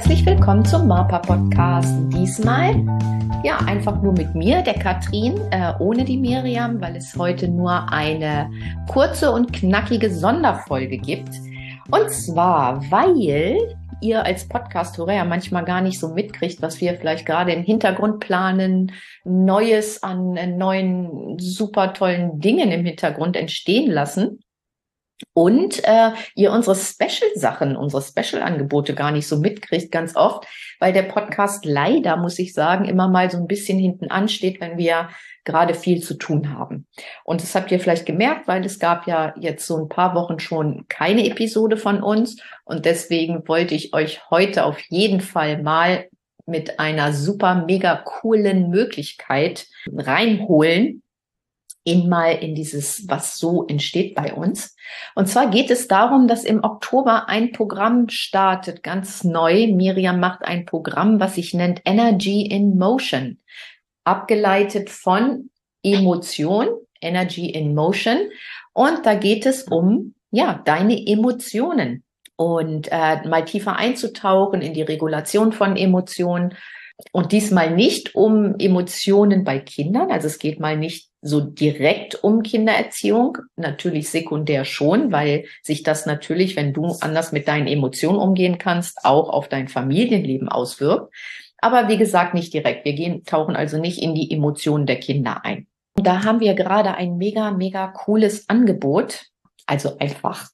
herzlich willkommen zum MAPA Podcast. Diesmal ja einfach nur mit mir, der Katrin, äh, ohne die Miriam, weil es heute nur eine kurze und knackige Sonderfolge gibt. Und zwar, weil ihr als Podcast-Hörer ja manchmal gar nicht so mitkriegt, was wir vielleicht gerade im Hintergrund planen, Neues an neuen super tollen Dingen im Hintergrund entstehen lassen und äh, ihr unsere Special-Sachen, unsere Special-Angebote gar nicht so mitkriegt, ganz oft, weil der Podcast leider, muss ich sagen, immer mal so ein bisschen hinten ansteht, wenn wir gerade viel zu tun haben. Und das habt ihr vielleicht gemerkt, weil es gab ja jetzt so ein paar Wochen schon keine Episode von uns. Und deswegen wollte ich euch heute auf jeden Fall mal mit einer super, mega coolen Möglichkeit reinholen, in mal in dieses, was so entsteht bei uns. Und zwar geht es darum, dass im Oktober ein Programm startet, ganz neu. Miriam macht ein Programm, was sich nennt Energy in Motion, abgeleitet von Emotion, Energy in Motion. Und da geht es um, ja, deine Emotionen und äh, mal tiefer einzutauchen in die Regulation von Emotionen und diesmal nicht um Emotionen bei Kindern, also es geht mal nicht so direkt um Kindererziehung, natürlich sekundär schon, weil sich das natürlich, wenn du anders mit deinen Emotionen umgehen kannst, auch auf dein Familienleben auswirkt. Aber wie gesagt, nicht direkt. Wir gehen, tauchen also nicht in die Emotionen der Kinder ein. Da haben wir gerade ein mega, mega cooles Angebot. Also einfach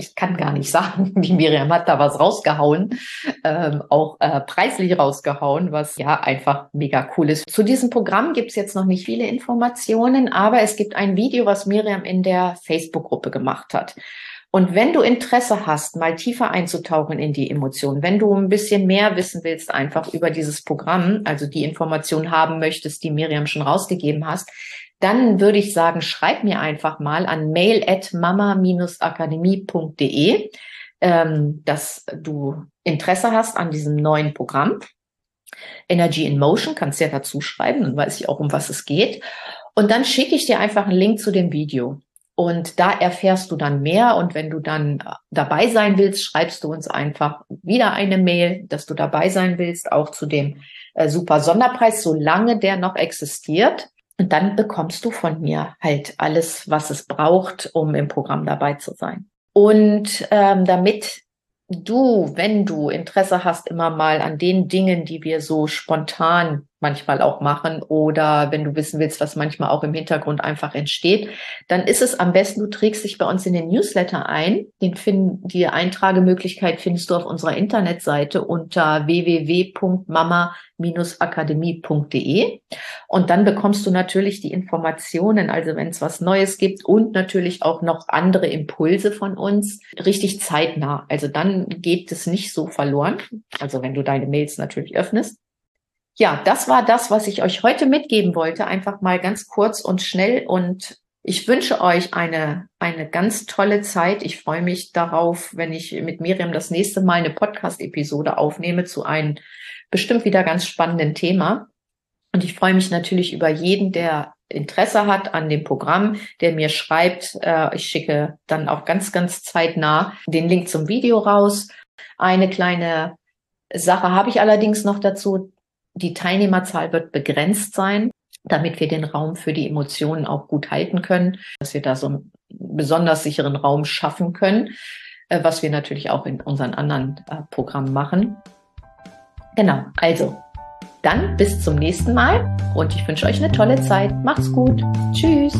ich kann gar nicht sagen, die Miriam hat da was rausgehauen, ähm, auch äh, preislich rausgehauen, was ja einfach mega cool ist. Zu diesem Programm gibt es jetzt noch nicht viele Informationen, aber es gibt ein Video, was Miriam in der Facebook-Gruppe gemacht hat. Und wenn du Interesse hast, mal tiefer einzutauchen in die Emotionen, wenn du ein bisschen mehr wissen willst einfach über dieses Programm, also die Information haben möchtest, die Miriam schon rausgegeben hast, dann würde ich sagen, schreib mir einfach mal an mail at mama-akademie.de, ähm, dass du Interesse hast an diesem neuen Programm. Energy in Motion kannst du ja dazu schreiben, dann weiß ich auch, um was es geht. Und dann schicke ich dir einfach einen Link zu dem Video. Und da erfährst du dann mehr. Und wenn du dann dabei sein willst, schreibst du uns einfach wieder eine Mail, dass du dabei sein willst, auch zu dem äh, super Sonderpreis, solange der noch existiert. Und dann bekommst du von mir halt alles, was es braucht, um im Programm dabei zu sein. Und ähm, damit du, wenn du Interesse hast, immer mal an den Dingen, die wir so spontan manchmal auch machen oder wenn du wissen willst, was manchmal auch im Hintergrund einfach entsteht, dann ist es am besten, du trägst dich bei uns in den Newsletter ein. Den finden, die Eintragemöglichkeit findest du auf unserer Internetseite unter www.mama-akademie.de und dann bekommst du natürlich die Informationen, also wenn es was Neues gibt und natürlich auch noch andere Impulse von uns, richtig zeitnah. Also dann geht es nicht so verloren. Also wenn du deine Mails natürlich öffnest ja, das war das, was ich euch heute mitgeben wollte. Einfach mal ganz kurz und schnell. Und ich wünsche euch eine, eine ganz tolle Zeit. Ich freue mich darauf, wenn ich mit Miriam das nächste Mal eine Podcast-Episode aufnehme zu einem bestimmt wieder ganz spannenden Thema. Und ich freue mich natürlich über jeden, der Interesse hat an dem Programm, der mir schreibt. Äh, ich schicke dann auch ganz, ganz zeitnah den Link zum Video raus. Eine kleine Sache habe ich allerdings noch dazu. Die Teilnehmerzahl wird begrenzt sein, damit wir den Raum für die Emotionen auch gut halten können, dass wir da so einen besonders sicheren Raum schaffen können, äh, was wir natürlich auch in unseren anderen äh, Programmen machen. Genau, also dann bis zum nächsten Mal und ich wünsche euch eine tolle Zeit. Macht's gut. Tschüss.